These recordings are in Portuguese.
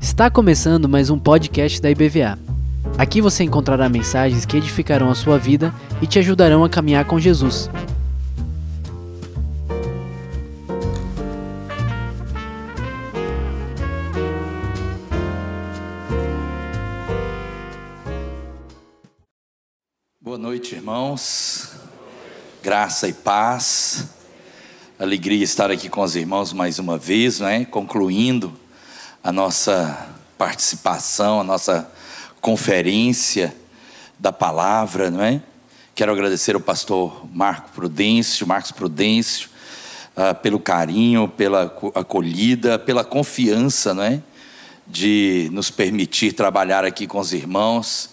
Está começando mais um podcast da IBVA. Aqui você encontrará mensagens que edificarão a sua vida e te ajudarão a caminhar com Jesus. Boa noite, irmãos. Graça e paz. Alegria estar aqui com os irmãos mais uma vez, né? Concluindo a nossa participação, a nossa conferência da palavra, não é? Quero agradecer ao pastor Marco Prudêncio, Marcos Prudêncio, uh, pelo carinho, pela acolhida, pela confiança, não é? De nos permitir trabalhar aqui com os irmãos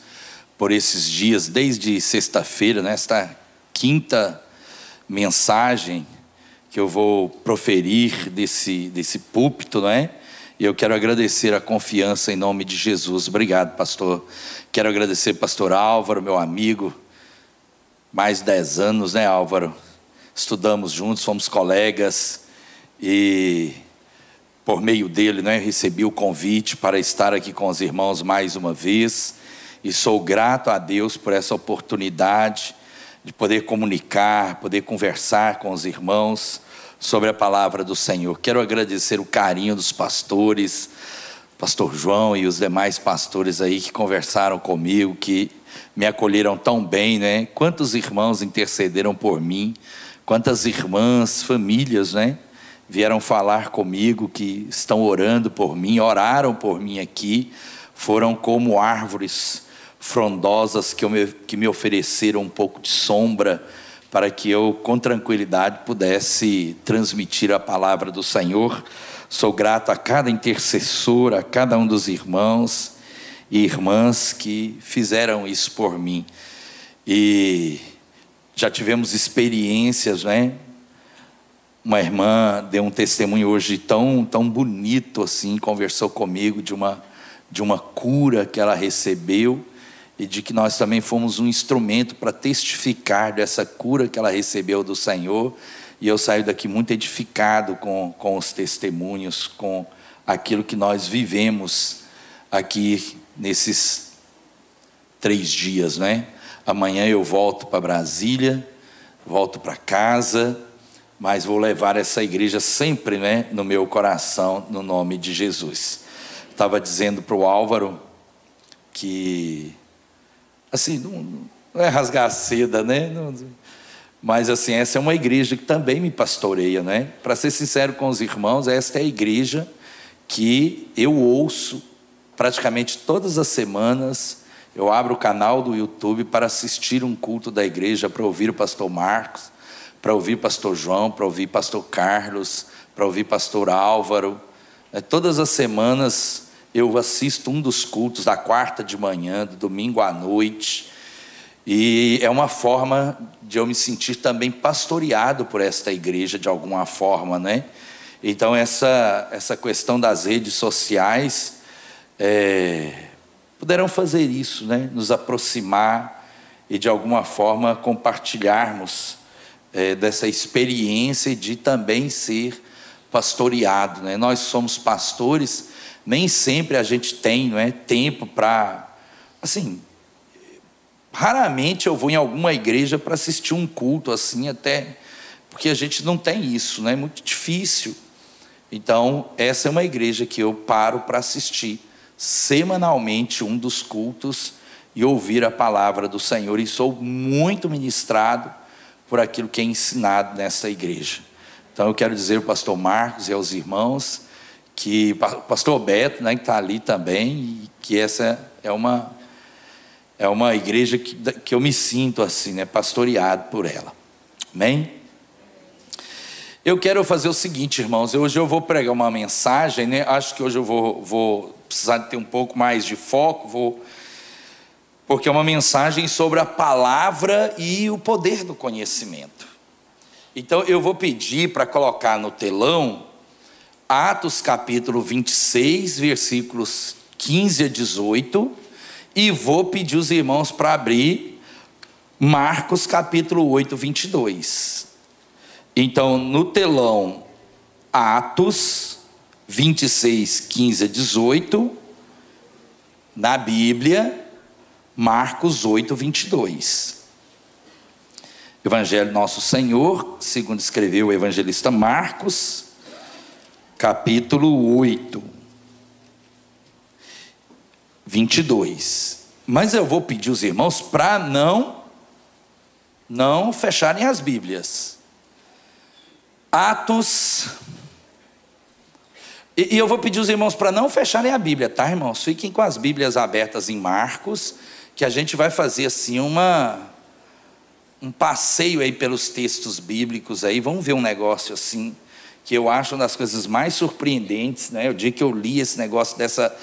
por esses dias, desde sexta-feira, nesta né? quinta mensagem que eu vou proferir desse, desse púlpito, não é? E eu quero agradecer a confiança em nome de Jesus. Obrigado, pastor. Quero agradecer pastor Álvaro, meu amigo. Mais de dez anos, né, Álvaro? Estudamos juntos, fomos colegas. E por meio dele, né, recebi o convite para estar aqui com os irmãos mais uma vez. E sou grato a Deus por essa oportunidade de poder comunicar, poder conversar com os irmãos sobre a palavra do Senhor. Quero agradecer o carinho dos pastores, pastor João e os demais pastores aí que conversaram comigo, que me acolheram tão bem, né? Quantos irmãos intercederam por mim, quantas irmãs, famílias, né? Vieram falar comigo que estão orando por mim, oraram por mim aqui, foram como árvores frondosas que, me, que me ofereceram um pouco de sombra para que eu, com tranquilidade, pudesse transmitir a palavra do Senhor. Sou grato a cada intercessor, a cada um dos irmãos e irmãs que fizeram isso por mim. E já tivemos experiências, né? Uma irmã deu um testemunho hoje tão, tão bonito assim, conversou comigo de uma, de uma cura que ela recebeu e de que nós também fomos um instrumento para testificar dessa cura que ela recebeu do Senhor. E eu saio daqui muito edificado com, com os testemunhos, com aquilo que nós vivemos aqui nesses três dias, né? Amanhã eu volto para Brasília, volto para casa, mas vou levar essa igreja sempre, né, no meu coração, no nome de Jesus. Estava dizendo para o Álvaro que assim, não, não é rasgar a seda, né? Não, mas assim, essa é uma igreja que também me pastoreia, né? Para ser sincero com os irmãos, esta é a igreja que eu ouço praticamente todas as semanas. Eu abro o canal do YouTube para assistir um culto da igreja, para ouvir o pastor Marcos, para ouvir o pastor João, para ouvir o pastor Carlos, para ouvir o pastor Álvaro. É, todas as semanas eu assisto um dos cultos da quarta de manhã, do domingo à noite, e é uma forma de eu me sentir também pastoreado por esta igreja de alguma forma, né? Então essa essa questão das redes sociais é, puderam fazer isso, né? Nos aproximar e de alguma forma compartilharmos é, dessa experiência de também ser pastoreado, né? Nós somos pastores nem sempre a gente tem não é, tempo para. Assim, raramente eu vou em alguma igreja para assistir um culto assim, até. Porque a gente não tem isso, né? é muito difícil. Então, essa é uma igreja que eu paro para assistir semanalmente um dos cultos e ouvir a palavra do Senhor. E sou muito ministrado por aquilo que é ensinado nessa igreja. Então, eu quero dizer ao pastor Marcos e aos irmãos que o pastor Beto, né, que está ali também, que essa é uma é uma igreja que, que eu me sinto assim, né, pastoreado por ela. Amém? Eu quero fazer o seguinte, irmãos, hoje eu vou pregar uma mensagem, né? Acho que hoje eu vou, vou precisar ter um pouco mais de foco, vou porque é uma mensagem sobre a palavra e o poder do conhecimento. Então eu vou pedir para colocar no telão Atos capítulo 26, versículos 15 a 18, e vou pedir os irmãos para abrir Marcos capítulo 8, 22. Então, no telão, Atos 26, 15 a 18, na Bíblia, Marcos 8, 22. Evangelho Nosso Senhor, segundo escreveu o evangelista Marcos, capítulo 8, 22. Mas eu vou pedir os irmãos para não não fecharem as Bíblias. Atos e, eu vou pedir os irmãos para não fecharem a Bíblia, tá, irmãos? Fiquem com as Bíblias abertas em Marcos, que a gente vai fazer assim uma um passeio aí pelos textos bíblicos aí, vamos ver um negócio assim que eu acho uma das coisas mais surpreendentes, né? O dia que eu li esse negócio dessa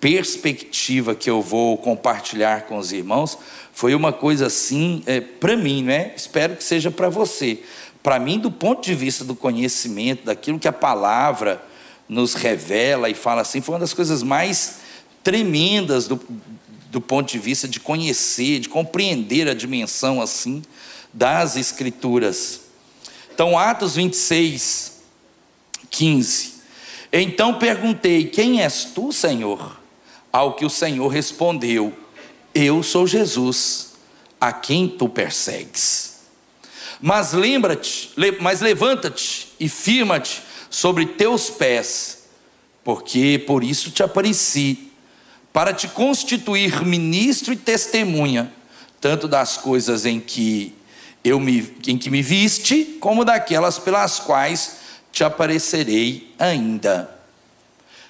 perspectiva que eu vou compartilhar com os irmãos, foi uma coisa assim, é, para mim, né? Espero que seja para você. Para mim, do ponto de vista do conhecimento, daquilo que a palavra nos revela e fala assim, foi uma das coisas mais tremendas do, do ponto de vista de conhecer, de compreender a dimensão assim das Escrituras. Então, Atos 26, 15. Então perguntei: Quem és tu, Senhor? Ao que o Senhor respondeu: Eu sou Jesus, a quem tu persegues. Mas lembra-te, mas levanta-te e firma-te sobre teus pés, porque por isso te apareci, para te constituir ministro e testemunha, tanto das coisas em que eu me, em que me viste, como daquelas pelas quais te aparecerei ainda,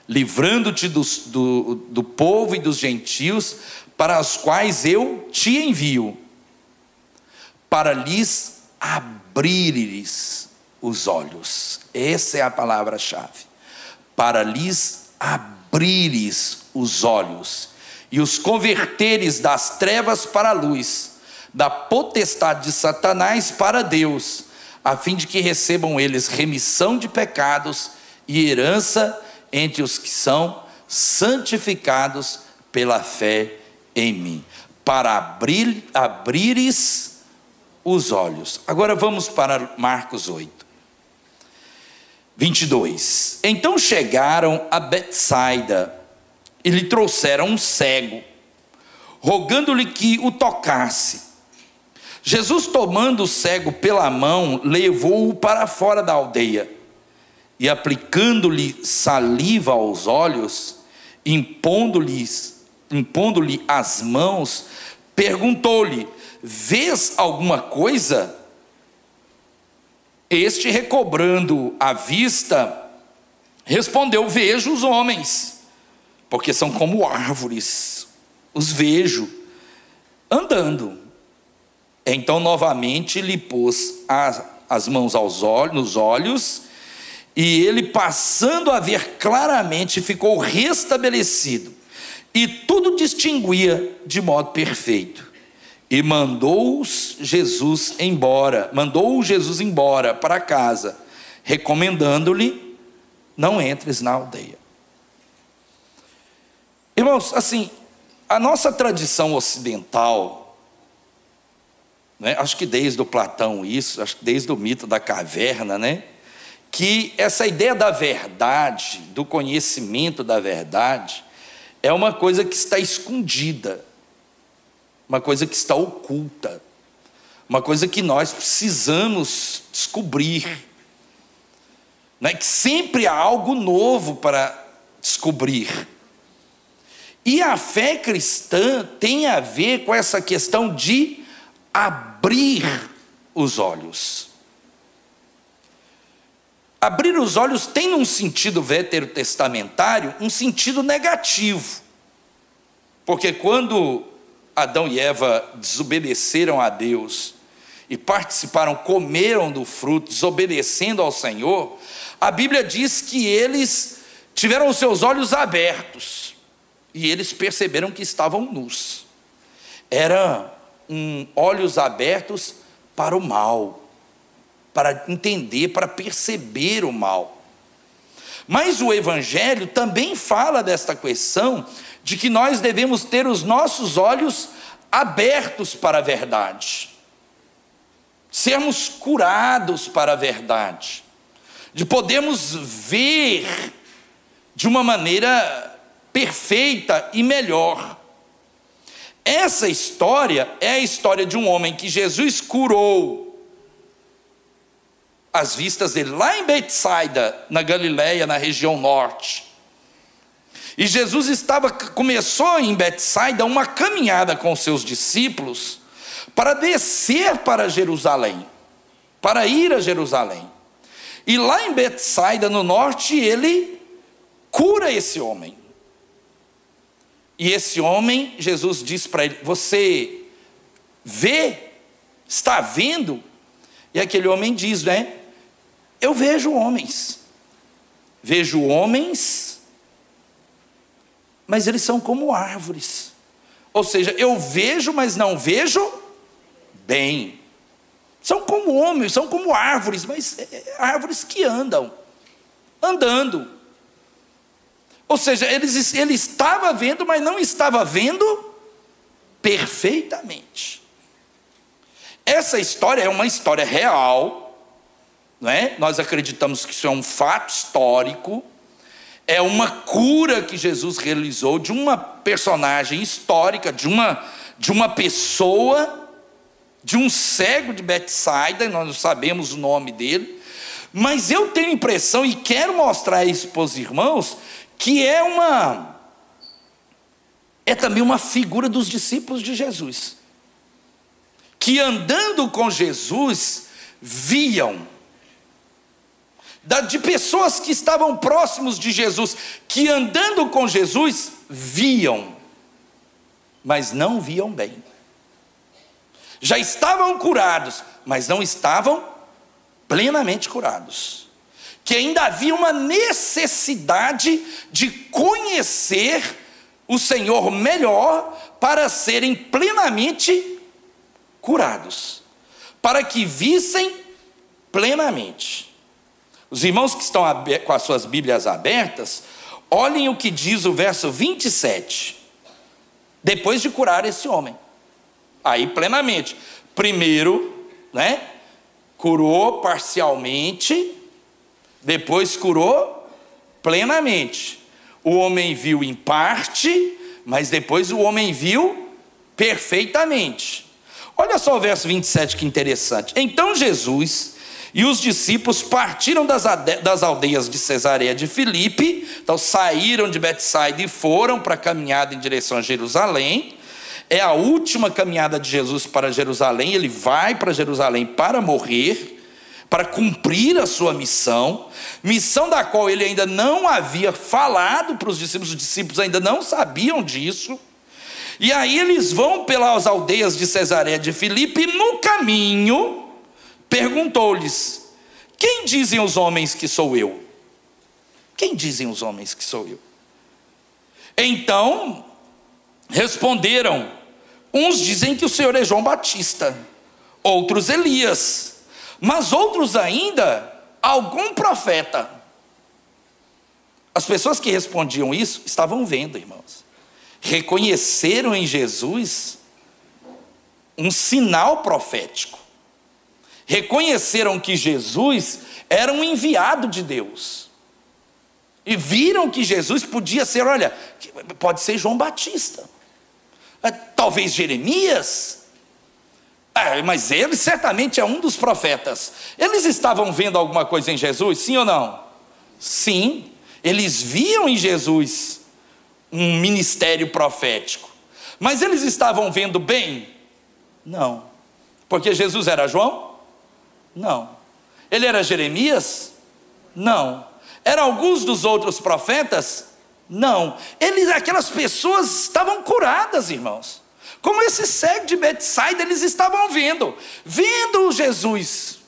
livrando-te do, do, do povo e dos gentios, para os quais eu te envio, para lhes abrires os olhos. Essa é a palavra-chave. Para lhes abrires os olhos e os converteres das trevas para a luz, da potestade de Satanás para Deus, a fim de que recebam eles remissão de pecados e herança entre os que são santificados pela fé em mim, para abrir, abrires os olhos. Agora vamos para Marcos 8. 22. Então chegaram a Betsaida e lhe trouxeram um cego, rogando-lhe que o tocasse. Jesus, tomando o cego pela mão, levou-o para fora da aldeia e, aplicando-lhe saliva aos olhos, impondo-lhe impondo as mãos, perguntou-lhe: Vês alguma coisa? Este, recobrando a vista, respondeu: Vejo os homens, porque são como árvores, os vejo andando. Então, novamente, lhe pôs as mãos aos olhos, nos olhos, e ele, passando a ver claramente, ficou restabelecido, e tudo distinguia de modo perfeito. E mandou Jesus embora, mandou Jesus embora para casa, recomendando-lhe: não entres na aldeia. Irmãos, assim, a nossa tradição ocidental, né, acho que desde o Platão isso, acho que desde o mito da caverna, né, que essa ideia da verdade, do conhecimento da verdade, é uma coisa que está escondida uma coisa que está oculta, uma coisa que nós precisamos descobrir. Né? Que sempre há algo novo para descobrir. E a fé cristã tem a ver com essa questão de abrir os olhos. Abrir os olhos tem, num sentido veterotestamentário, um sentido negativo. Porque quando Adão e Eva desobedeceram a Deus e participaram, comeram do fruto, desobedecendo ao Senhor, a Bíblia diz que eles tiveram seus olhos abertos e eles perceberam que estavam nus. Eram um, olhos abertos para o mal, para entender, para perceber o mal. Mas o Evangelho também fala desta questão de que nós devemos ter os nossos olhos abertos para a verdade, sermos curados para a verdade, de podermos ver de uma maneira perfeita e melhor. Essa história é a história de um homem que Jesus curou as vistas dele lá em Betsaida, na Galileia, na região norte. E Jesus estava começou em Betsaida uma caminhada com seus discípulos para descer para Jerusalém, para ir a Jerusalém. E lá em Betsaida, no norte, ele cura esse homem. E esse homem, Jesus diz para ele: Você vê? Está vendo? E aquele homem diz, né? Eu vejo homens. Vejo homens, mas eles são como árvores. Ou seja, eu vejo, mas não vejo bem. São como homens, são como árvores, mas é, é, árvores que andam, andando. Ou seja, ele, ele estava vendo, mas não estava vendo perfeitamente. Essa história é uma história real, não é? nós acreditamos que isso é um fato histórico, é uma cura que Jesus realizou de uma personagem histórica, de uma, de uma pessoa de um cego de Betsaida, nós não sabemos o nome dele, mas eu tenho impressão e quero mostrar isso para os irmãos que é uma é também uma figura dos discípulos de Jesus. Que andando com Jesus viam de pessoas que estavam próximos de Jesus, que andando com Jesus viam, mas não viam bem já estavam curados, mas não estavam plenamente curados. Que ainda havia uma necessidade de conhecer o Senhor melhor para serem plenamente curados, para que vissem plenamente. Os irmãos que estão com as suas Bíblias abertas, olhem o que diz o verso 27, depois de curar esse homem. Aí plenamente. Primeiro, né? Curou parcialmente, depois curou plenamente. O homem viu em parte, mas depois o homem viu perfeitamente. Olha só o verso 27 que interessante. Então Jesus e os discípulos partiram das, das aldeias de Cesareia de Filipe, então saíram de Betsaida e foram para a caminhada em direção a Jerusalém. É a última caminhada de Jesus para Jerusalém, ele vai para Jerusalém para morrer, para cumprir a sua missão, missão da qual ele ainda não havia falado para os discípulos, os discípulos ainda não sabiam disso. E aí eles vão pelas aldeias de Cesareia de Filipe, e no caminho perguntou-lhes: Quem dizem os homens que sou eu? Quem dizem os homens que sou eu? Então responderam: Uns dizem que o Senhor é João Batista, outros Elias, mas outros ainda algum profeta. As pessoas que respondiam isso estavam vendo, irmãos. Reconheceram em Jesus um sinal profético. Reconheceram que Jesus era um enviado de Deus. E viram que Jesus podia ser, olha, pode ser João Batista. É, talvez Jeremias, é, mas ele certamente é um dos profetas. Eles estavam vendo alguma coisa em Jesus, sim ou não? Sim, eles viam em Jesus um ministério profético. Mas eles estavam vendo bem? Não. Porque Jesus era João? Não. Ele era Jeremias? Não. Era alguns dos outros profetas? Não. Eles, aquelas pessoas estavam curadas, irmãos. Como esse cego de Betsaida, eles estavam vendo, vendo Jesus,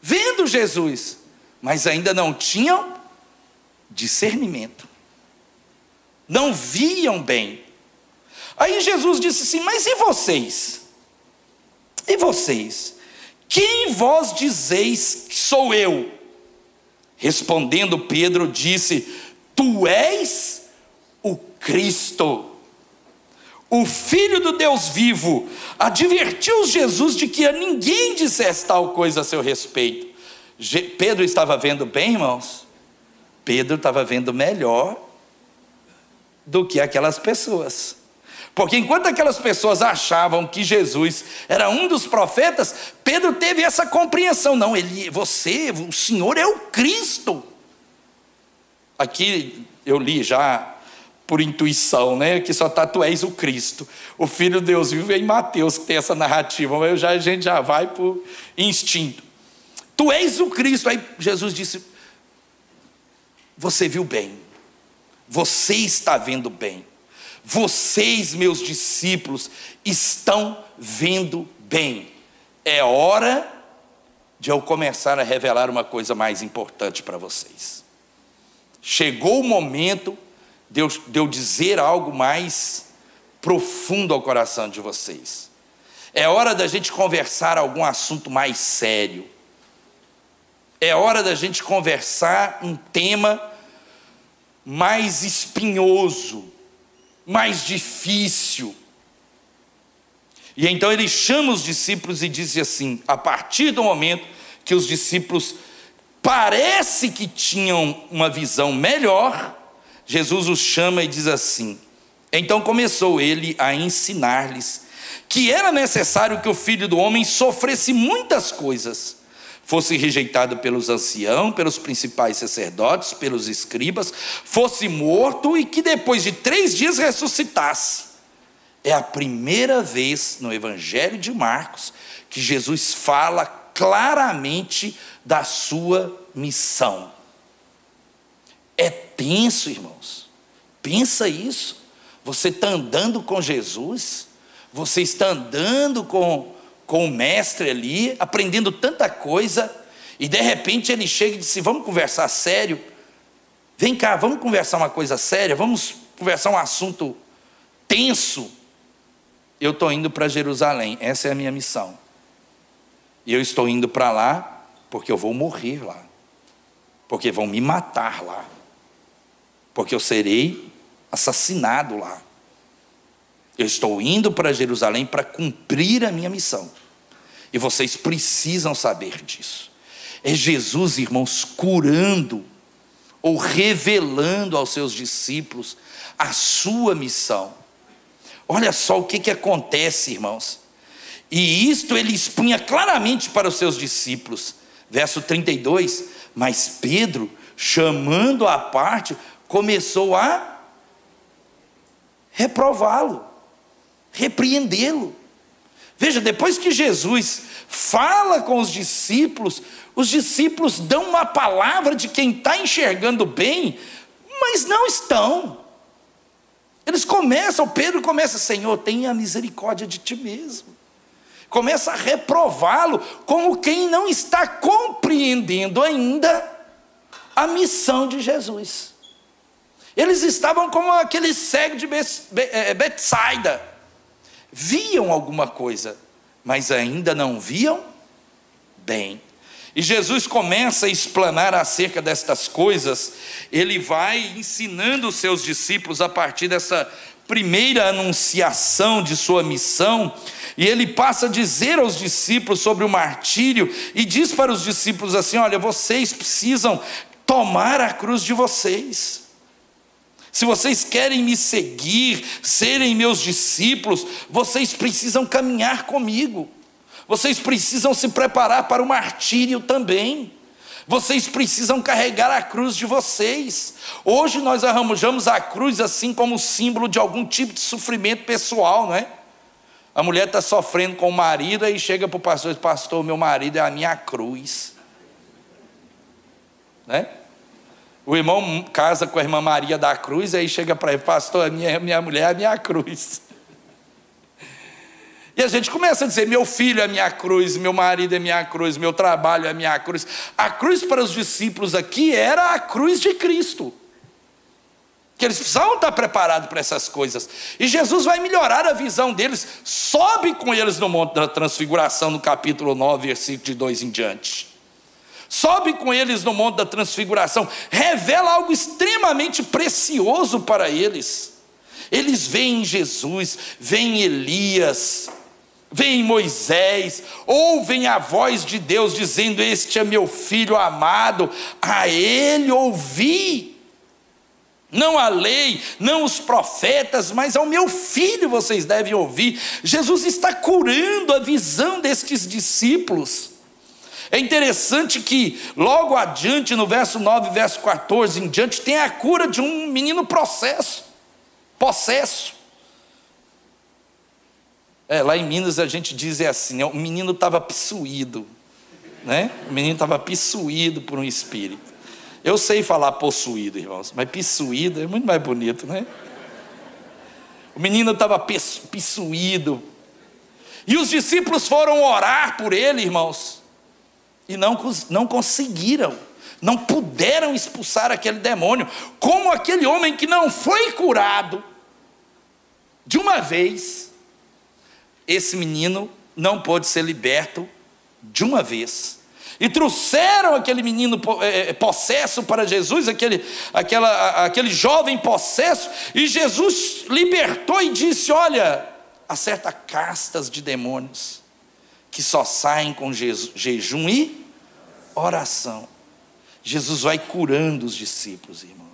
vendo Jesus, mas ainda não tinham discernimento, não viam bem. Aí Jesus disse assim: Mas e vocês? E vocês? Quem vós dizeis que sou eu? Respondendo Pedro, disse: Tu és o Cristo, o Filho do Deus vivo. Advertiu Jesus de que a ninguém dissesse tal coisa a seu respeito. Pedro estava vendo bem, irmãos? Pedro estava vendo melhor do que aquelas pessoas. Porque enquanto aquelas pessoas achavam que Jesus era um dos profetas, Pedro teve essa compreensão. Não, ele, você, o Senhor é o Cristo. Aqui eu li já por intuição, né? Que só tá, tu és o Cristo. O Filho de Deus vive em Mateus, que tem essa narrativa, mas já, a gente já vai por instinto. Tu és o Cristo. Aí Jesus disse: Você viu bem, você está vendo bem. Vocês, meus discípulos, estão vendo bem. É hora de eu começar a revelar uma coisa mais importante para vocês. Chegou o momento de eu, de eu dizer algo mais profundo ao coração de vocês. É hora da gente conversar algum assunto mais sério. É hora da gente conversar um tema mais espinhoso, mais difícil. E então ele chama os discípulos e diz assim: a partir do momento que os discípulos parece que tinham uma visão melhor, Jesus os chama e diz assim: então começou ele a ensinar-lhes que era necessário que o filho do homem sofresse muitas coisas fosse rejeitado pelos anciãos, pelos principais sacerdotes, pelos escribas, fosse morto e que depois de três dias ressuscitasse. É a primeira vez no Evangelho de Marcos que Jesus fala claramente da sua missão. É tenso, irmãos. Pensa isso. Você está andando com Jesus, você está andando com com o mestre ali, aprendendo tanta coisa, e de repente ele chega e diz: Vamos conversar sério? Vem cá, vamos conversar uma coisa séria, vamos conversar um assunto tenso. Eu estou indo para Jerusalém, essa é a minha missão. E eu estou indo para lá porque eu vou morrer lá, porque vão me matar lá, porque eu serei assassinado lá. Eu estou indo para Jerusalém para cumprir a minha missão. E vocês precisam saber disso. É Jesus, irmãos, curando ou revelando aos seus discípulos a sua missão. Olha só o que, que acontece, irmãos. E isto ele expunha claramente para os seus discípulos. Verso 32. Mas Pedro, chamando a parte, começou a reprová-lo repreendê-lo. Veja, depois que Jesus fala com os discípulos, os discípulos dão uma palavra de quem está enxergando bem, mas não estão. Eles começam, Pedro começa, Senhor, tenha misericórdia de ti mesmo. Começa a reprová-lo como quem não está compreendendo ainda a missão de Jesus. Eles estavam como aquele cego de eh, Betsaida viam alguma coisa, mas ainda não viam bem. E Jesus começa a explanar acerca destas coisas, ele vai ensinando os seus discípulos a partir dessa primeira anunciação de sua missão, e ele passa a dizer aos discípulos sobre o martírio, e diz para os discípulos assim: Olha, vocês precisam tomar a cruz de vocês. Se vocês querem me seguir, serem meus discípulos, vocês precisam caminhar comigo. Vocês precisam se preparar para o martírio também. Vocês precisam carregar a cruz de vocês. Hoje nós arranjamos a cruz assim como símbolo de algum tipo de sofrimento pessoal, não é? A mulher está sofrendo com o marido, aí chega para o pastor e diz: Pastor, meu marido é a minha cruz. Né? O irmão casa com a irmã Maria da Cruz, aí chega para ele, pastor, minha, minha mulher é a minha cruz. E a gente começa a dizer: meu filho é minha cruz, meu marido é minha cruz, meu trabalho é minha cruz. A cruz para os discípulos aqui era a cruz de Cristo. Que eles precisavam estar preparados para essas coisas. E Jesus vai melhorar a visão deles, sobe com eles no Monte da Transfiguração, no capítulo 9, versículo de 2 em diante sobe com eles no Monte da Transfiguração, revela algo extremamente precioso para eles. Eles veem Jesus, veem Elias, vem Moisés, ouvem a voz de Deus dizendo: Este é meu filho amado, a ele ouvi. Não a lei, não os profetas, mas ao meu filho vocês devem ouvir. Jesus está curando a visão destes discípulos. É interessante que logo adiante, no verso 9, verso 14 em diante, tem a cura de um menino processo, possesso. É, lá em Minas a gente diz é assim, né, o menino estava possuído, né? O menino estava possuído por um espírito. Eu sei falar possuído, irmãos, mas possuído é muito mais bonito, né? O menino estava possuído. E os discípulos foram orar por ele, irmãos, e não, não conseguiram, não puderam expulsar aquele demônio, como aquele homem que não foi curado de uma vez esse menino não pôde ser liberto de uma vez. E trouxeram aquele menino é, é, possesso para Jesus, aquele, aquela, aquele jovem possesso, e Jesus libertou e disse: Olha, há certas castas de demônios que só saem com jejum e oração. Jesus vai curando os discípulos, irmão.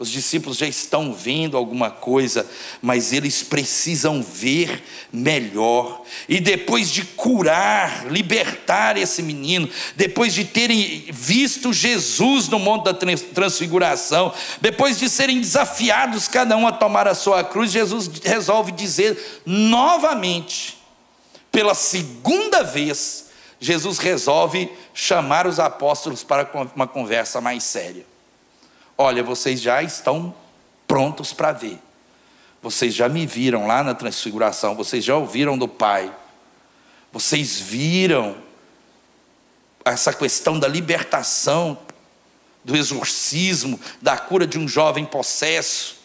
Os discípulos já estão vendo alguma coisa, mas eles precisam ver melhor. E depois de curar, libertar esse menino, depois de terem visto Jesus no Monte da Transfiguração, depois de serem desafiados cada um a tomar a sua cruz, Jesus resolve dizer novamente, pela segunda vez, Jesus resolve chamar os apóstolos para uma conversa mais séria. Olha, vocês já estão prontos para ver. Vocês já me viram lá na transfiguração, vocês já ouviram do Pai. Vocês viram essa questão da libertação, do exorcismo, da cura de um jovem possesso.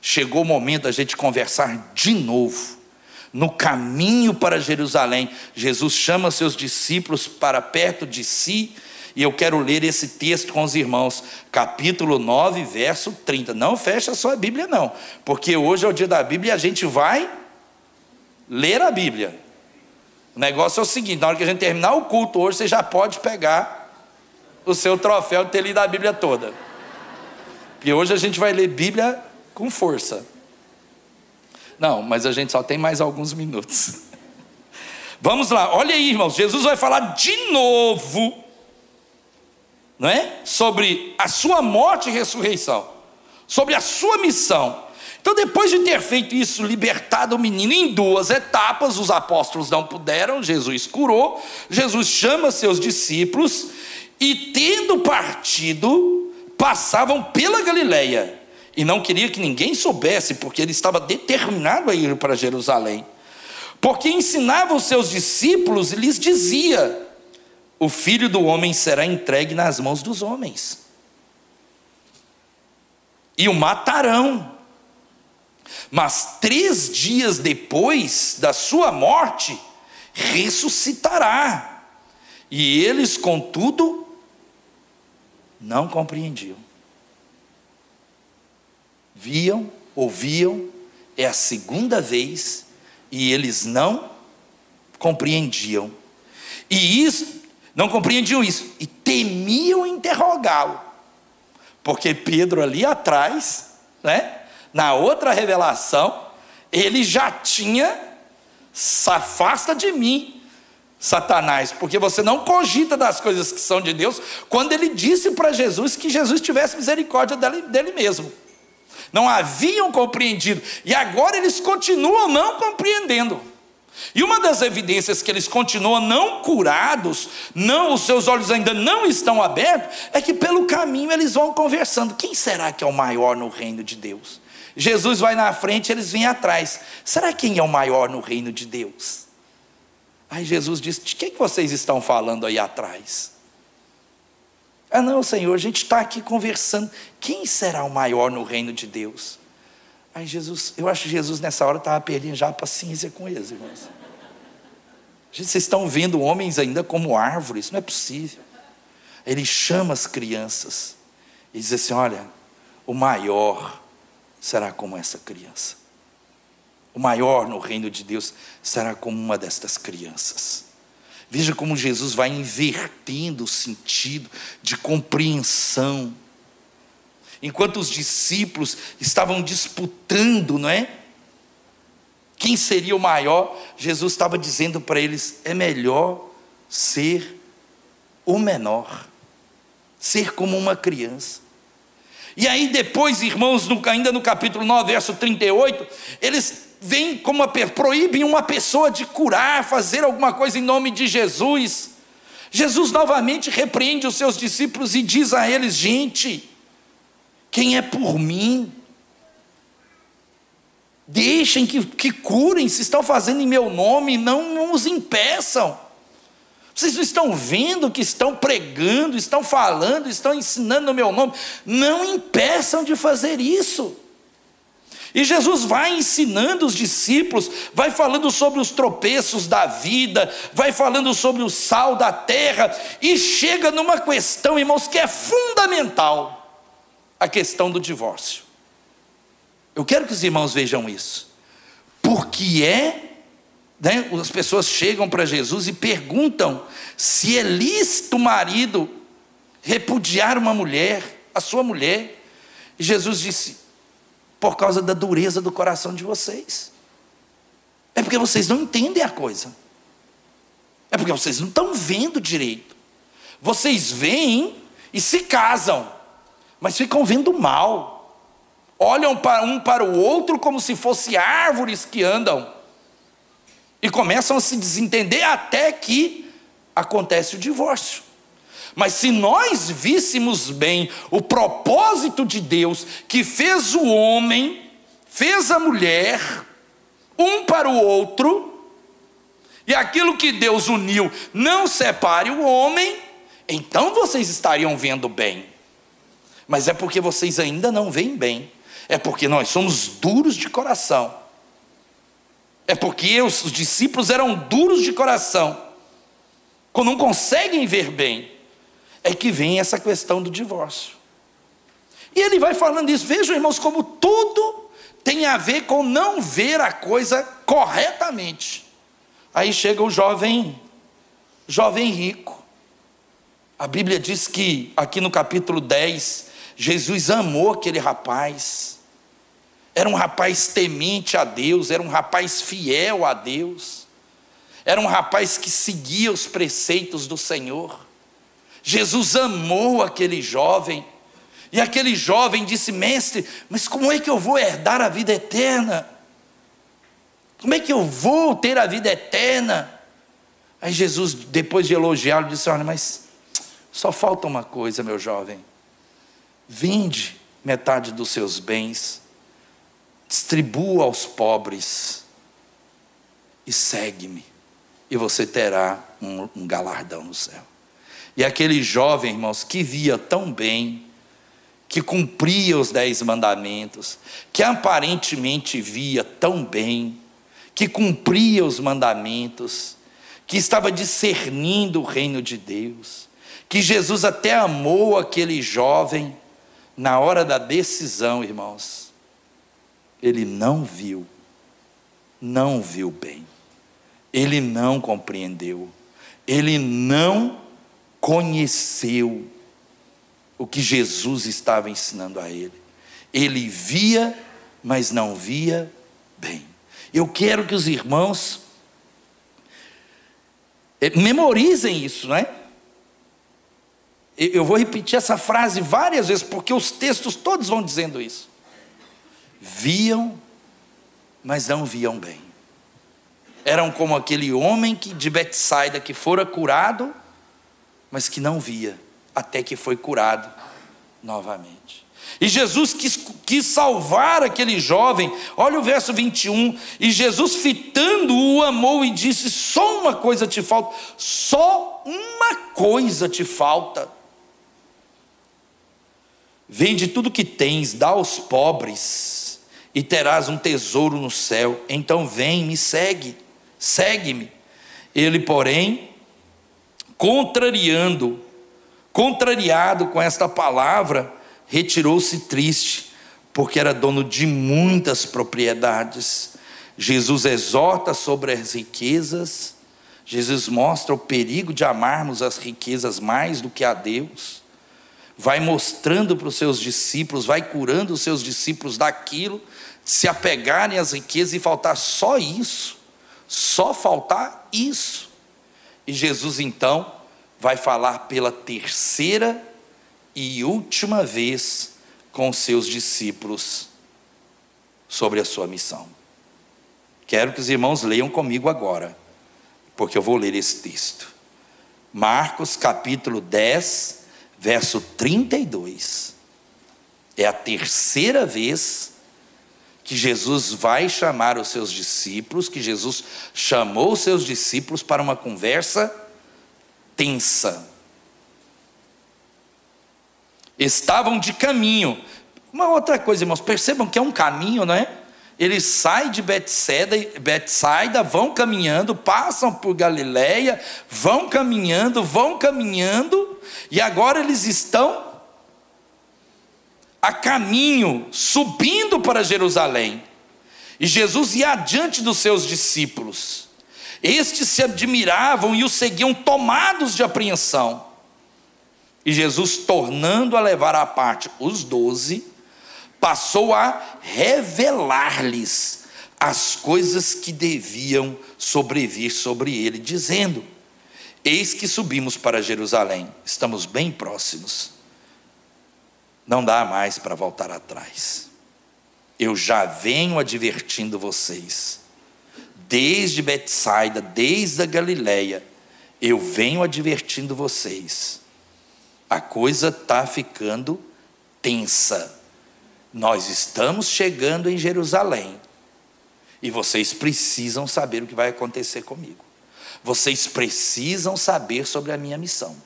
Chegou o momento da gente conversar de novo. No caminho para Jerusalém, Jesus chama seus discípulos para perto de si e eu quero ler esse texto com os irmãos, capítulo 9, verso 30. Não fecha a sua Bíblia, não, porque hoje é o dia da Bíblia e a gente vai ler a Bíblia. O negócio é o seguinte: na hora que a gente terminar o culto hoje, você já pode pegar o seu troféu de ter lido a Bíblia toda. Porque hoje a gente vai ler Bíblia com força. Não, mas a gente só tem mais alguns minutos. Vamos lá, olha aí, irmãos. Jesus vai falar de novo não é? Sobre a sua morte e ressurreição, sobre a sua missão. Então, depois de ter feito isso, libertado o menino em duas etapas, os apóstolos não puderam, Jesus curou, Jesus chama seus discípulos e, tendo partido, passavam pela Galileia e não queria que ninguém soubesse, porque ele estava determinado a ir para Jerusalém. Porque ensinava os seus discípulos e lhes dizia: o filho do homem será entregue nas mãos dos homens. E o matarão. Mas três dias depois da sua morte, ressuscitará. E eles, contudo, não compreendiam. Viam, ouviam, é a segunda vez, e eles não compreendiam. E isso não compreendiam isso e temiam interrogá-lo. Porque Pedro ali atrás, né, na outra revelação, ele já tinha se afasta de mim, Satanás, porque você não cogita das coisas que são de Deus, quando ele disse para Jesus que Jesus tivesse misericórdia dele, dele mesmo. Não haviam compreendido, e agora eles continuam não compreendendo. E uma das evidências que eles continuam não curados, não os seus olhos ainda não estão abertos, é que pelo caminho eles vão conversando. Quem será que é o maior no reino de Deus? Jesus vai na frente, eles vêm atrás. Será quem é o maior no reino de Deus? Aí Jesus diz: De quem vocês estão falando aí atrás? Ah, não, Senhor, a gente está aqui conversando. Quem será o maior no reino de Deus? Aí Jesus, eu acho que Jesus nessa hora estava perdendo já a paciência com eles, irmãos. Gente, vocês estão vendo homens ainda como árvores, não é possível. Ele chama as crianças e diz assim: olha, o maior será como essa criança. O maior no reino de Deus será como uma destas crianças. Veja como Jesus vai invertendo o sentido de compreensão. Enquanto os discípulos estavam disputando, não é? Quem seria o maior? Jesus estava dizendo para eles: é melhor ser o menor, ser como uma criança. E aí, depois, irmãos, ainda no capítulo 9, verso 38, eles vêm como uma, proíbem uma pessoa de curar, fazer alguma coisa em nome de Jesus. Jesus novamente repreende os seus discípulos e diz a eles: gente, quem é por mim? Deixem que, que curem, se estão fazendo em meu nome, não, não os impeçam. Vocês não estão vendo que estão pregando, estão falando, estão ensinando no meu nome. Não impeçam de fazer isso. E Jesus vai ensinando os discípulos, vai falando sobre os tropeços da vida, vai falando sobre o sal da terra, e chega numa questão, irmãos, que é fundamental: a questão do divórcio. Eu quero que os irmãos vejam isso, porque é né, as pessoas chegam para Jesus e perguntam se é lícito o marido repudiar uma mulher, a sua mulher. E Jesus disse: por causa da dureza do coração de vocês. É porque vocês não entendem a coisa. É porque vocês não estão vendo direito. Vocês veem e se casam, mas ficam vendo mal. Olham para um para o outro como se fossem árvores que andam e começam a se desentender até que acontece o divórcio. Mas se nós víssemos bem o propósito de Deus, que fez o homem, fez a mulher, um para o outro, e aquilo que Deus uniu não separe o homem, então vocês estariam vendo bem. Mas é porque vocês ainda não veem bem, é porque nós somos duros de coração é porque os discípulos eram duros de coração. Quando não conseguem ver bem, é que vem essa questão do divórcio. E ele vai falando isso. Vejam, irmãos, como tudo tem a ver com não ver a coisa corretamente. Aí chega o jovem, jovem rico. A Bíblia diz que, aqui no capítulo 10, Jesus amou aquele rapaz. Era um rapaz temente a Deus, era um rapaz fiel a Deus, era um rapaz que seguia os preceitos do Senhor. Jesus amou aquele jovem, e aquele jovem disse: Mestre, mas como é que eu vou herdar a vida eterna? Como é que eu vou ter a vida eterna? Aí Jesus, depois de elogiá-lo, disse: Olha, mas só falta uma coisa, meu jovem. Vinde metade dos seus bens distribua aos pobres e segue-me, e você terá um, um, galardão no céu. E aquele jovem, irmãos, que via tão bem, que cumpria os dez mandamentos, que aparentemente via tão bem, que cumpria os mandamentos, que estava discernindo o reino de Deus, que Jesus até amou aquele jovem na hora da decisão, irmãos ele não viu, não viu bem, ele não compreendeu, ele não conheceu o que Jesus estava ensinando a ele. Ele via, mas não via bem. Eu quero que os irmãos eh, memorizem isso, não é? Eu vou repetir essa frase várias vezes, porque os textos todos vão dizendo isso viam, mas não viam bem. Eram como aquele homem que, de Betsaida que fora curado, mas que não via, até que foi curado novamente. E Jesus quis, quis, salvar aquele jovem, olha o verso 21. E Jesus, fitando-o, amou e disse: Só uma coisa te falta, só uma coisa te falta. Vende tudo que tens, dá aos pobres e terás um tesouro no céu. Então vem, me segue, segue-me. Ele, porém, contrariando, contrariado com esta palavra, retirou-se triste, porque era dono de muitas propriedades. Jesus exorta sobre as riquezas, Jesus mostra o perigo de amarmos as riquezas mais do que a Deus, vai mostrando para os seus discípulos, vai curando os seus discípulos daquilo, se apegarem às riquezas e faltar só isso, só faltar isso. E Jesus então vai falar pela terceira e última vez com seus discípulos sobre a sua missão. Quero que os irmãos leiam comigo agora, porque eu vou ler esse texto. Marcos capítulo 10, verso 32. É a terceira vez que Jesus vai chamar os seus discípulos, que Jesus chamou os seus discípulos para uma conversa tensa. Estavam de caminho. Uma outra coisa, irmãos, percebam que é um caminho, não é? Eles saem de Betsaida, vão caminhando, passam por Galiléia, vão caminhando, vão caminhando, e agora eles estão a caminho, subindo para Jerusalém. E Jesus ia adiante dos seus discípulos. Estes se admiravam e o seguiam tomados de apreensão. E Jesus, tornando a levar à parte os doze, passou a revelar-lhes as coisas que deviam sobrevir sobre ele, dizendo: Eis que subimos para Jerusalém, estamos bem próximos, não dá mais para voltar atrás. Eu já venho advertindo vocês, desde Betsaida, desde a Galileia, eu venho advertindo vocês. A coisa está ficando tensa nós estamos chegando em Jerusalém e vocês precisam saber o que vai acontecer comigo. Vocês precisam saber sobre a minha missão.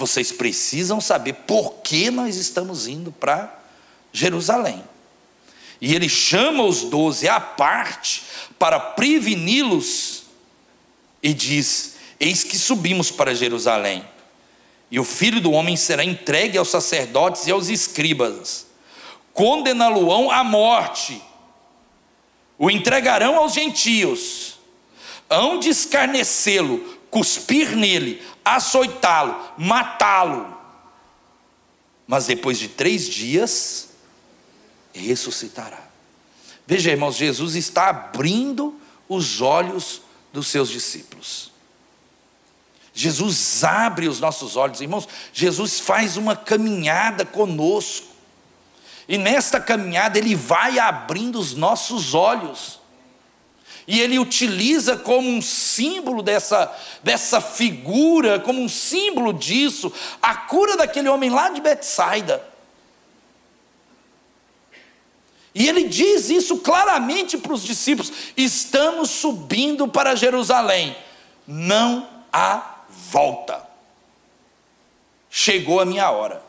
Vocês precisam saber por que nós estamos indo para Jerusalém. E ele chama os doze à parte para preveni-los e diz: Eis que subimos para Jerusalém, e o filho do homem será entregue aos sacerdotes e aos escribas condená-lo-ão à morte, o entregarão aos gentios, hão de escarnecê-lo, cuspir nele, açoitá-lo, matá-lo. Mas depois de três dias, ressuscitará. Veja, irmãos, Jesus está abrindo os olhos dos seus discípulos. Jesus abre os nossos olhos, irmãos. Jesus faz uma caminhada conosco. E nesta caminhada ele vai abrindo os nossos olhos. E ele utiliza como um símbolo dessa, dessa figura, como um símbolo disso, a cura daquele homem lá de Betsaida. E ele diz isso claramente para os discípulos: estamos subindo para Jerusalém, não há volta. Chegou a minha hora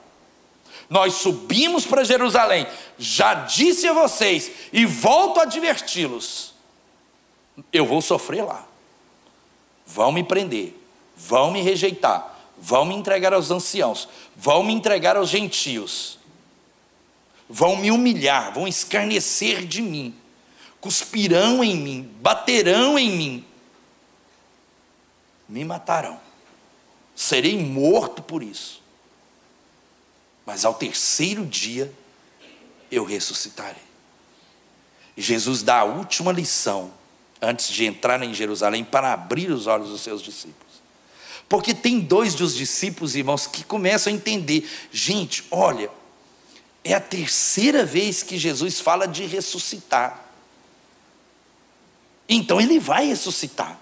nós subimos para Jerusalém, já disse a vocês e volto a adverti-los: eu vou sofrer lá, vão me prender, vão me rejeitar, vão me entregar aos anciãos, vão me entregar aos gentios, vão me humilhar, vão escarnecer de mim, cuspirão em mim, baterão em mim, me matarão, serei morto por isso. Mas ao terceiro dia eu ressuscitarei. Jesus dá a última lição antes de entrar em Jerusalém para abrir os olhos dos seus discípulos. Porque tem dois dos discípulos, irmãos, que começam a entender: gente, olha, é a terceira vez que Jesus fala de ressuscitar. Então ele vai ressuscitar.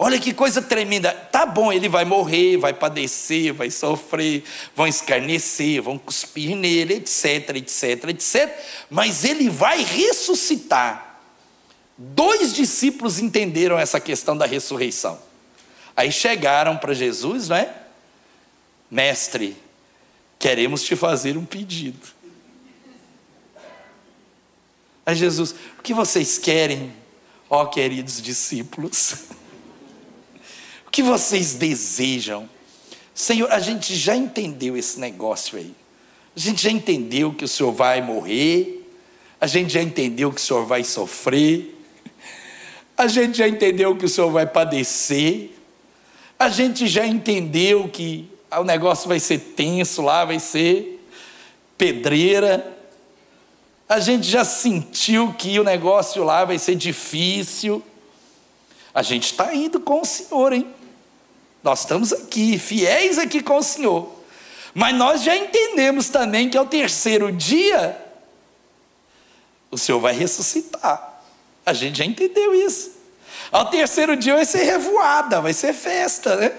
Olha que coisa tremenda. Tá bom, ele vai morrer, vai padecer, vai sofrer, vão escarnecer, vão cuspir nele, etc, etc, etc. Mas ele vai ressuscitar. Dois discípulos entenderam essa questão da ressurreição. Aí chegaram para Jesus, não é? Mestre, queremos te fazer um pedido. Aí Jesus, o que vocês querem, ó queridos discípulos? O que vocês desejam? Senhor, a gente já entendeu esse negócio aí. A gente já entendeu que o Senhor vai morrer, A gente já entendeu que o Senhor vai sofrer. A gente já entendeu que o Senhor vai padecer. A gente já entendeu que o negócio vai ser tenso lá, vai ser pedreira. A gente já sentiu que o negócio lá vai ser difícil. A gente está indo com o Senhor, hein? Nós estamos aqui, fiéis aqui com o Senhor. Mas nós já entendemos também que ao terceiro dia, o Senhor vai ressuscitar. A gente já entendeu isso. Ao terceiro dia vai ser revoada, vai ser festa, né?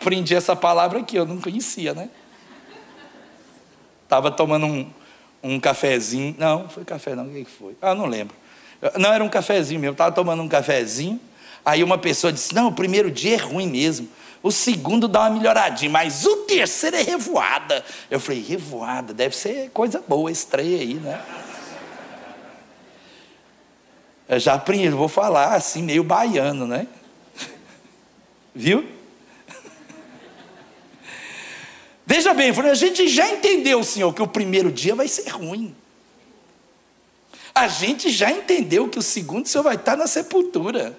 Aprendi essa palavra aqui, eu não conhecia, né? Estava tomando um, um cafezinho. Não, foi café não, o que foi? Ah, não lembro. Não, era um cafezinho mesmo. Estava tomando um cafezinho. Aí uma pessoa disse: Não, o primeiro dia é ruim mesmo. O segundo dá uma melhoradinha, mas o terceiro é revoada. Eu falei: Revoada, deve ser coisa boa, estreia aí, né? Eu já aprendi, vou falar assim, meio baiano, né? Viu? Veja bem, a gente já entendeu, Senhor, que o primeiro dia vai ser ruim. A gente já entendeu que o segundo Senhor vai estar na sepultura.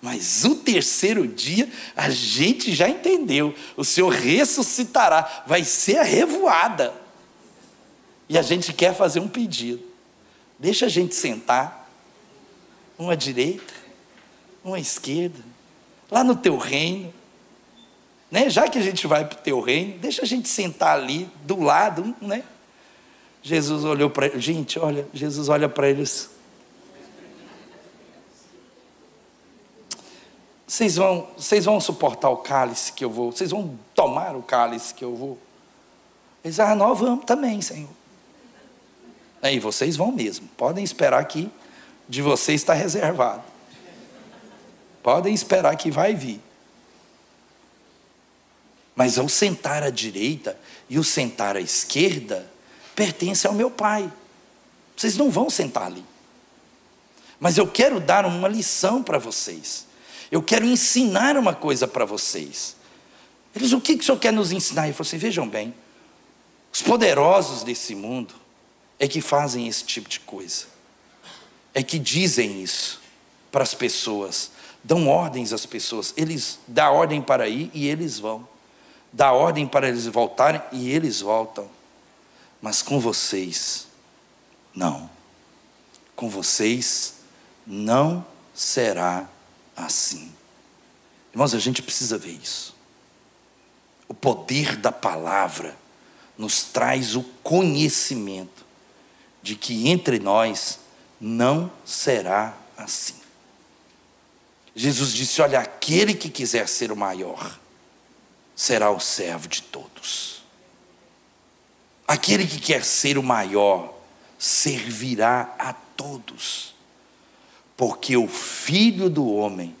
Mas o terceiro dia, a gente já entendeu. O Senhor ressuscitará, vai ser a revoada. E a gente quer fazer um pedido. Deixa a gente sentar uma direita, uma esquerda, lá no teu reino. Né? Já que a gente vai para o teu reino, deixa a gente sentar ali do lado, né? Jesus olhou para ele, gente, olha, Jesus olha para eles. Vocês vão, vocês vão suportar o cálice que eu vou, vocês vão tomar o cálice que eu vou. Eles, ah, nós vamos também, Senhor. Aí vocês vão mesmo, podem esperar aqui de você está reservado. Podem esperar que vai vir. Mas o sentar à direita e o sentar à esquerda pertence ao meu Pai. Vocês não vão sentar ali. Mas eu quero dar uma lição para vocês. Eu quero ensinar uma coisa para vocês. Eles, o que, que o Senhor quer nos ensinar? Ele falou assim: vejam bem, os poderosos desse mundo é que fazem esse tipo de coisa é que dizem isso para as pessoas, dão ordens às pessoas. Eles dá ordem para ir e eles vão. Dá ordem para eles voltarem e eles voltam. Mas com vocês, não. Com vocês não será assim. Irmãos, a gente precisa ver isso. O poder da palavra nos traz o conhecimento de que entre nós não será assim. Jesus disse: Olha, aquele que quiser ser o maior, será o servo de todos. Aquele que quer ser o maior, servirá a todos. Porque o filho do homem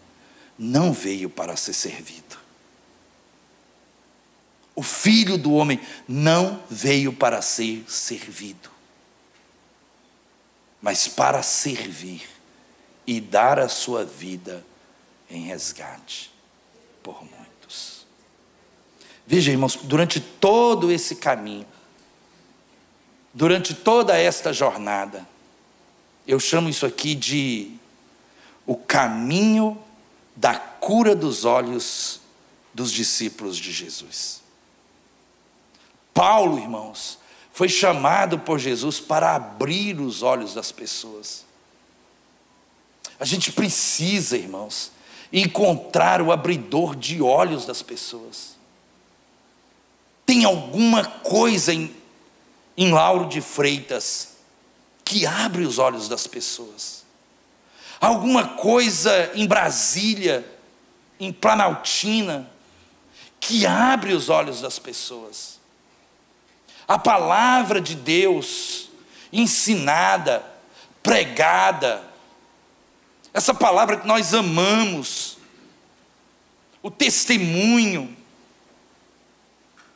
não veio para ser servido. O filho do homem não veio para ser servido mas para servir e dar a sua vida em resgate por muitos. Veja, irmãos, durante todo esse caminho, durante toda esta jornada, eu chamo isso aqui de o caminho da cura dos olhos dos discípulos de Jesus. Paulo, irmãos, foi chamado por Jesus para abrir os olhos das pessoas. A gente precisa, irmãos, encontrar o abridor de olhos das pessoas. Tem alguma coisa em, em Lauro de Freitas que abre os olhos das pessoas. Alguma coisa em Brasília, em Planaltina, que abre os olhos das pessoas a palavra de Deus ensinada, pregada, essa palavra que nós amamos, o testemunho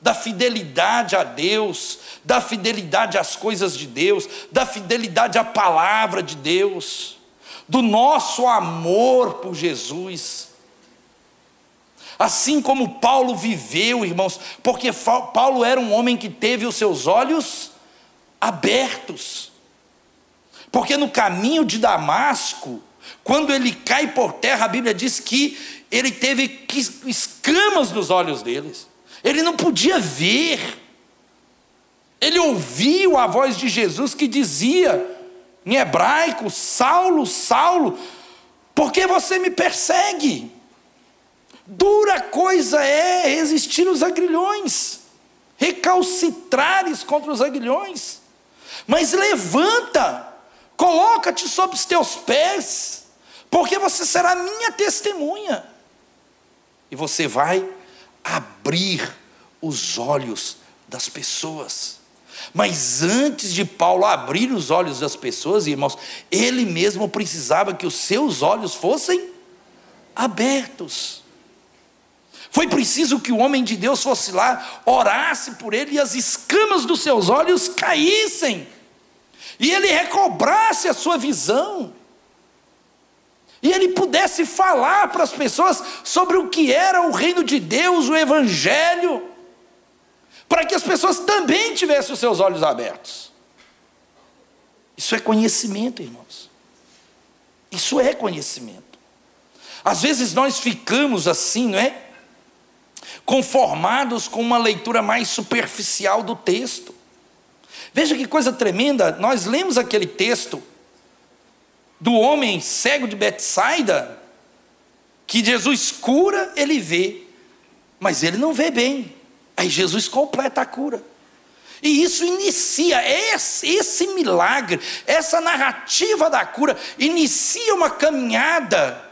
da fidelidade a Deus, da fidelidade às coisas de Deus, da fidelidade à palavra de Deus, do nosso amor por Jesus. Assim como Paulo viveu, irmãos, porque Paulo era um homem que teve os seus olhos abertos. Porque no caminho de Damasco, quando ele cai por terra, a Bíblia diz que ele teve escamas nos olhos deles. Ele não podia ver. Ele ouviu a voz de Jesus que dizia em hebraico: Saulo, Saulo, por que você me persegue? Dura coisa é resistir os agrilhões, recalcitrares contra os agrilhões, mas levanta, coloca-te sobre os teus pés, porque você será minha testemunha, e você vai abrir os olhos das pessoas. Mas antes de Paulo abrir os olhos das pessoas, irmãos, ele mesmo precisava que os seus olhos fossem abertos. Foi preciso que o homem de Deus fosse lá, orasse por ele e as escamas dos seus olhos caíssem, e ele recobrasse a sua visão, e ele pudesse falar para as pessoas sobre o que era o reino de Deus, o Evangelho, para que as pessoas também tivessem os seus olhos abertos. Isso é conhecimento, irmãos. Isso é conhecimento. Às vezes nós ficamos assim, não é? Conformados com uma leitura mais superficial do texto. Veja que coisa tremenda, nós lemos aquele texto do homem cego de Betsaida, que Jesus cura, ele vê, mas ele não vê bem. Aí Jesus completa a cura. E isso inicia, esse, esse milagre, essa narrativa da cura, inicia uma caminhada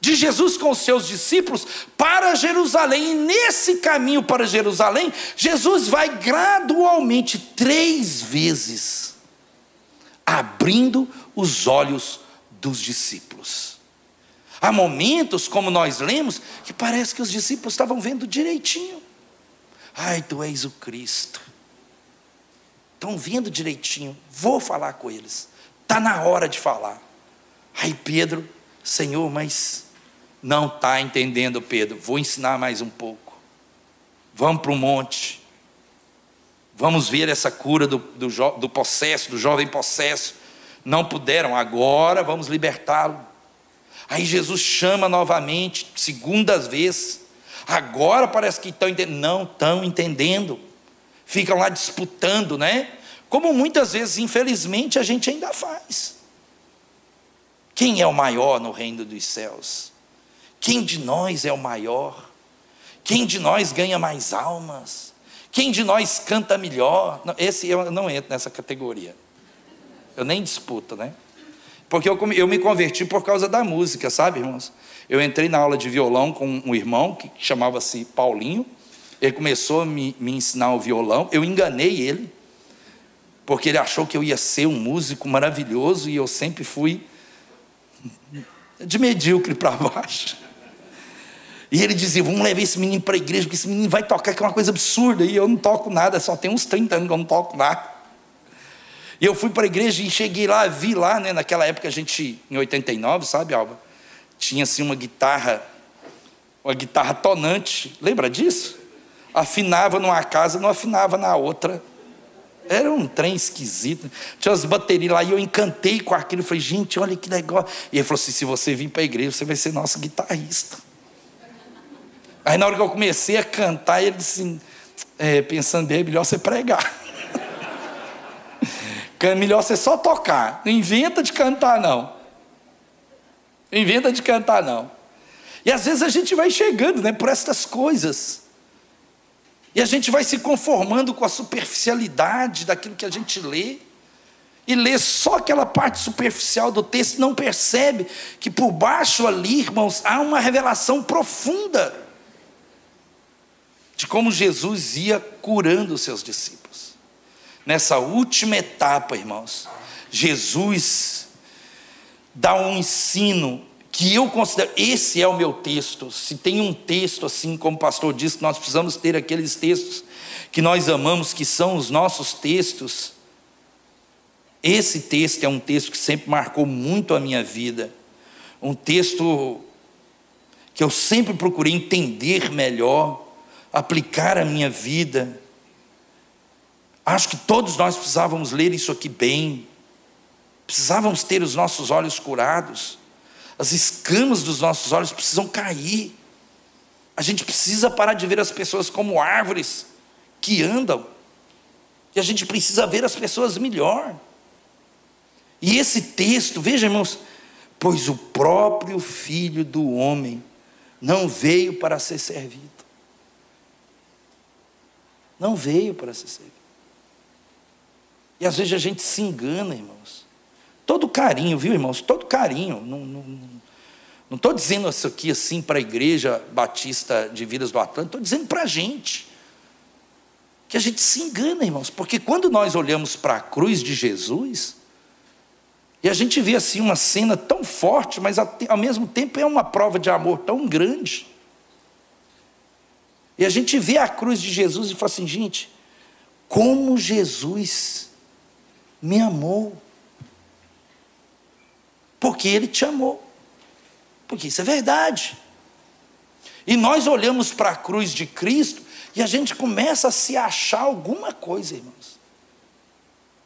de Jesus com os seus discípulos para Jerusalém. E nesse caminho para Jerusalém, Jesus vai gradualmente, três vezes, abrindo os olhos dos discípulos. Há momentos, como nós lemos, que parece que os discípulos estavam vendo direitinho. Ai, tu és o Cristo. Estão vendo direitinho. Vou falar com eles. Está na hora de falar. Aí Pedro, Senhor, mas não está entendendo, Pedro. Vou ensinar mais um pouco. Vamos para o monte. Vamos ver essa cura do, do, do possesso, do jovem possesso. Não puderam, agora vamos libertá-lo. Aí Jesus chama novamente, segundas vezes. Agora parece que estão entendendo. Não estão entendendo. Ficam lá disputando, né? Como muitas vezes, infelizmente, a gente ainda faz. Quem é o maior no reino dos céus? Quem de nós é o maior? Quem de nós ganha mais almas? Quem de nós canta melhor? Esse eu não entro nessa categoria. Eu nem disputo, né? Porque eu, eu me converti por causa da música, sabe, irmãos? Eu entrei na aula de violão com um irmão que chamava-se Paulinho. Ele começou a me, me ensinar o violão. Eu enganei ele, porque ele achou que eu ia ser um músico maravilhoso e eu sempre fui de medíocre para baixo. E ele dizia: Vamos levar esse menino para a igreja, porque esse menino vai tocar, que é uma coisa absurda. E eu não toco nada, só tem uns 30 anos que eu não toco nada. E eu fui para a igreja e cheguei lá, vi lá, né, naquela época a gente, em 89, sabe, Alba? Tinha assim uma guitarra, uma guitarra tonante, lembra disso? Afinava numa casa, não afinava na outra. Era um trem esquisito. Tinha umas baterias lá e eu encantei com aquilo. Eu falei, gente, olha que negócio. E ele falou assim: se você vir para a igreja, você vai ser nosso guitarrista. Aí na hora que eu comecei a cantar, ele disse assim, é, pensando bem, é melhor você pregar. É melhor você só tocar. Não inventa de cantar, não. Não inventa de cantar, não. E às vezes a gente vai chegando né, por estas coisas. E a gente vai se conformando com a superficialidade daquilo que a gente lê. E lê só aquela parte superficial do texto não percebe que por baixo ali, irmãos, há uma revelação profunda de como Jesus ia curando os seus discípulos nessa última etapa, irmãos, Jesus dá um ensino que eu considero, esse é o meu texto. Se tem um texto, assim como o pastor disse, nós precisamos ter aqueles textos que nós amamos, que são os nossos textos. Esse texto é um texto que sempre marcou muito a minha vida. Um texto que eu sempre procurei entender melhor, aplicar a minha vida. Acho que todos nós precisávamos ler isso aqui bem. Precisávamos ter os nossos olhos curados. As escamas dos nossos olhos precisam cair. A gente precisa parar de ver as pessoas como árvores que andam. E a gente precisa ver as pessoas melhor. E esse texto, veja irmãos, pois o próprio Filho do Homem não veio para ser servido. Não veio para ser servido. E às vezes a gente se engana, irmãos. Todo carinho, viu, irmãos? Todo carinho. Não estou dizendo isso aqui assim para a igreja batista de Vidas do Atlântico, estou dizendo para a gente. Que a gente se engana, irmãos, porque quando nós olhamos para a cruz de Jesus, e a gente vê assim uma cena tão forte, mas ao mesmo tempo é uma prova de amor tão grande. E a gente vê a cruz de Jesus e fala assim, gente, como Jesus me amou. Porque Ele te amou. Porque isso é verdade. E nós olhamos para a cruz de Cristo e a gente começa a se achar alguma coisa, irmãos.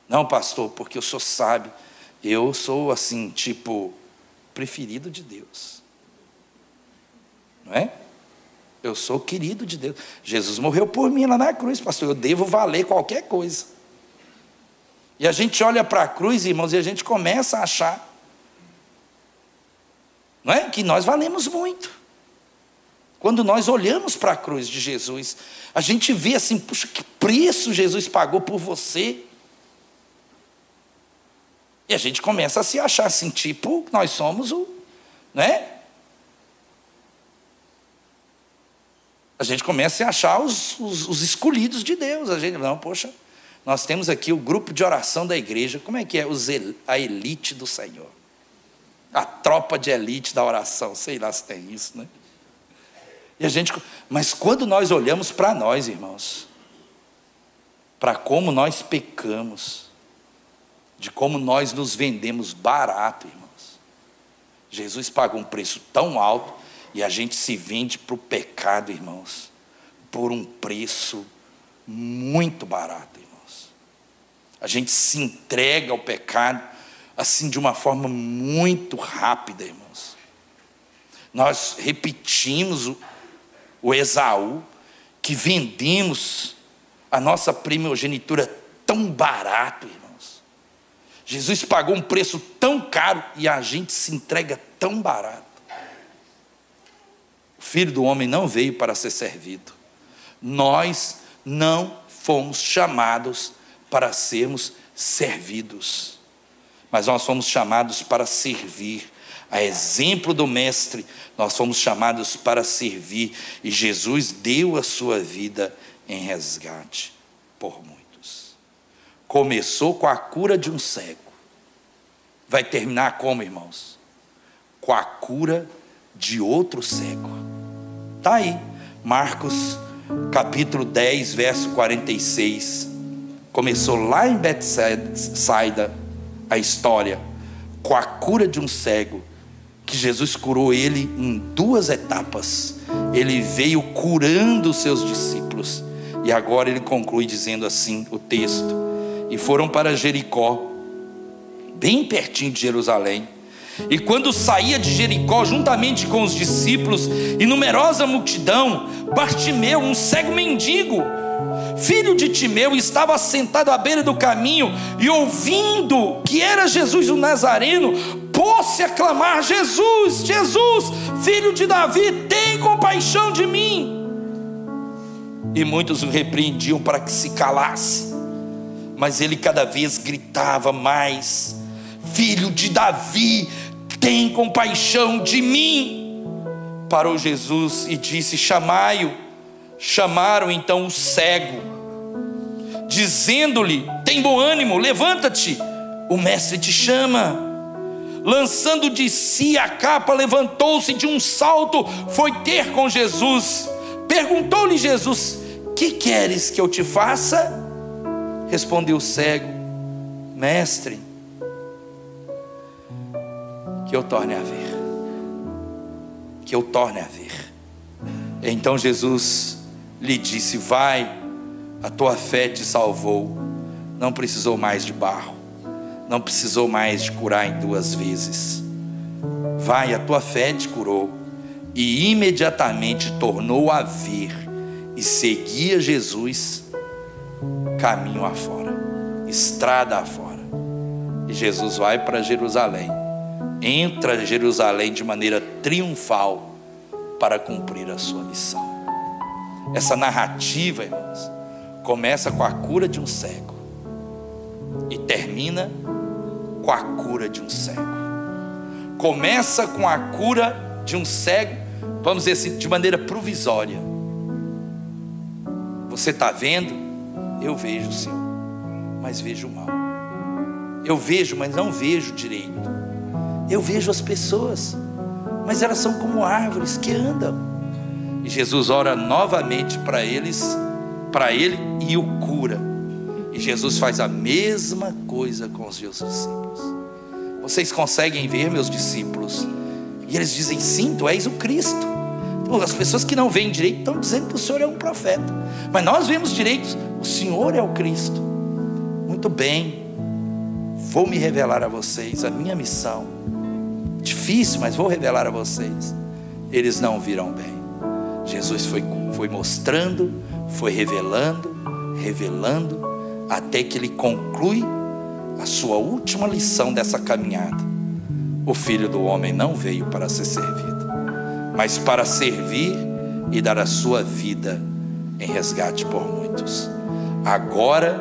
Não, pastor, porque o senhor sabe, eu sou assim, tipo, preferido de Deus. Não é? Eu sou querido de Deus. Jesus morreu por mim lá na cruz, pastor. Eu devo valer qualquer coisa. E a gente olha para a cruz, irmãos, e a gente começa a achar não é? que nós valemos muito. Quando nós olhamos para a cruz de Jesus, a gente vê assim, puxa, que preço Jesus pagou por você. E a gente começa a se achar assim, tipo, nós somos o, né? A gente começa a achar os, os, os escolhidos de Deus. A gente, não, poxa, nós temos aqui o grupo de oração da igreja. Como é que é? Os, a elite do Senhor. A tropa de elite da oração. Sei lá se tem isso, né? E a gente, mas quando nós olhamos para nós, irmãos, para como nós pecamos, de como nós nos vendemos barato, irmãos. Jesus pagou um preço tão alto e a gente se vende para o pecado, irmãos, por um preço muito barato. A gente se entrega ao pecado assim de uma forma muito rápida, irmãos. Nós repetimos o, o Esaú, que vendemos a nossa primogenitura tão barato, irmãos. Jesus pagou um preço tão caro e a gente se entrega tão barato. Filho do homem não veio para ser servido. Nós não fomos chamados para sermos servidos, mas nós fomos chamados para servir. A exemplo do Mestre, nós fomos chamados para servir, e Jesus deu a sua vida em resgate por muitos. Começou com a cura de um cego, vai terminar como, irmãos? Com a cura de outro cego. Está aí, Marcos capítulo 10, verso 46. Começou lá em Betsaida a história com a cura de um cego, que Jesus curou ele em duas etapas. Ele veio curando os seus discípulos. E agora ele conclui dizendo assim o texto: E foram para Jericó, bem pertinho de Jerusalém. E quando saía de Jericó, juntamente com os discípulos e numerosa multidão, Bartimeu, um cego mendigo, filho de Timeu, estava sentado à beira do caminho e ouvindo que era Jesus o Nazareno, pôs-se a clamar: Jesus, Jesus, filho de Davi, tem compaixão de mim. E muitos o repreendiam para que se calasse, mas ele cada vez gritava mais: Filho de Davi, tem compaixão de mim. Parou Jesus e disse: Chamai-o. Chamaram então o cego, dizendo-lhe: Tem bom ânimo, levanta-te, o mestre te chama. Lançando de si a capa, levantou-se de um salto, foi ter com Jesus. Perguntou-lhe Jesus: Que queres que eu te faça? Respondeu o cego: Mestre, que eu torne a ver. Que eu torne a ver. Então Jesus lhe disse: Vai, a tua fé te salvou, não precisou mais de barro. não precisou mais de curar em duas vezes. Vai, a tua fé te curou. E imediatamente tornou a vir e seguia Jesus caminho afora, estrada afora. E Jesus vai para Jerusalém, entra Jerusalém de maneira triunfal para cumprir a sua missão. Essa narrativa, irmãos, começa com a cura de um cego e termina com a cura de um cego. Começa com a cura de um cego, vamos dizer assim, de maneira provisória. Você está vendo? Eu vejo, Senhor, mas vejo mal. Eu vejo, mas não vejo direito. Eu vejo as pessoas, mas elas são como árvores que andam. E Jesus ora novamente para eles, para ele e o cura. E Jesus faz a mesma coisa com os seus discípulos. Vocês conseguem ver meus discípulos? E eles dizem: Sim, tu és o Cristo. Então, as pessoas que não veem direito estão dizendo que o Senhor é um profeta. Mas nós vemos direito, o Senhor é o Cristo. Muito bem, vou me revelar a vocês a minha missão. Difícil, mas vou revelar a vocês. Eles não viram bem. Jesus foi, foi mostrando, foi revelando, revelando, até que ele conclui a sua última lição dessa caminhada. O filho do homem não veio para ser servido, mas para servir e dar a sua vida em resgate por muitos. Agora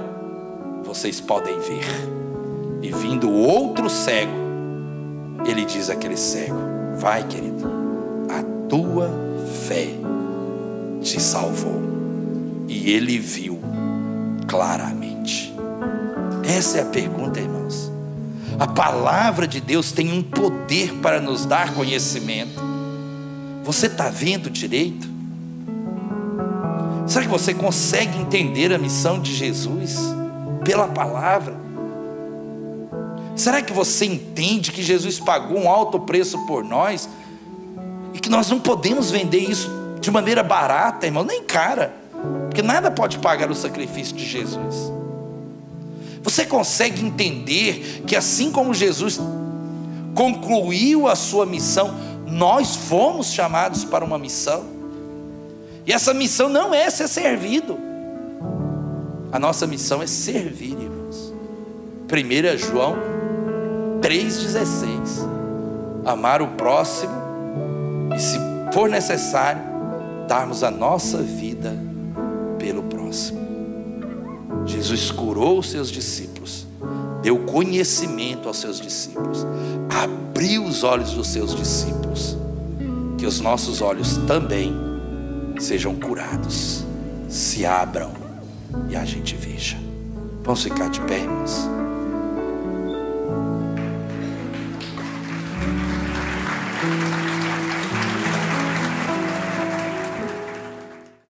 vocês podem ver. E vindo outro cego, ele diz àquele cego: Vai, querido, a tua fé te salvou. E ele viu claramente. Essa é a pergunta, irmãos. A palavra de Deus tem um poder para nos dar conhecimento. Você está vendo direito? Será que você consegue entender a missão de Jesus pela palavra? Será que você entende que Jesus pagou um alto preço por nós e que nós não podemos vender isso de maneira barata, irmão, nem cara, porque nada pode pagar o sacrifício de Jesus. Você consegue entender que assim como Jesus concluiu a sua missão, nós fomos chamados para uma missão? E essa missão não é ser servido. A nossa missão é servir, irmãos. 1 é João 3,16. Amar o próximo e, se for necessário, darmos a nossa vida pelo próximo. Jesus curou os seus discípulos, deu conhecimento aos seus discípulos, abriu os olhos dos seus discípulos. Que os nossos olhos também sejam curados, se abram e a gente veja. Vamos ficar de pé, irmãos.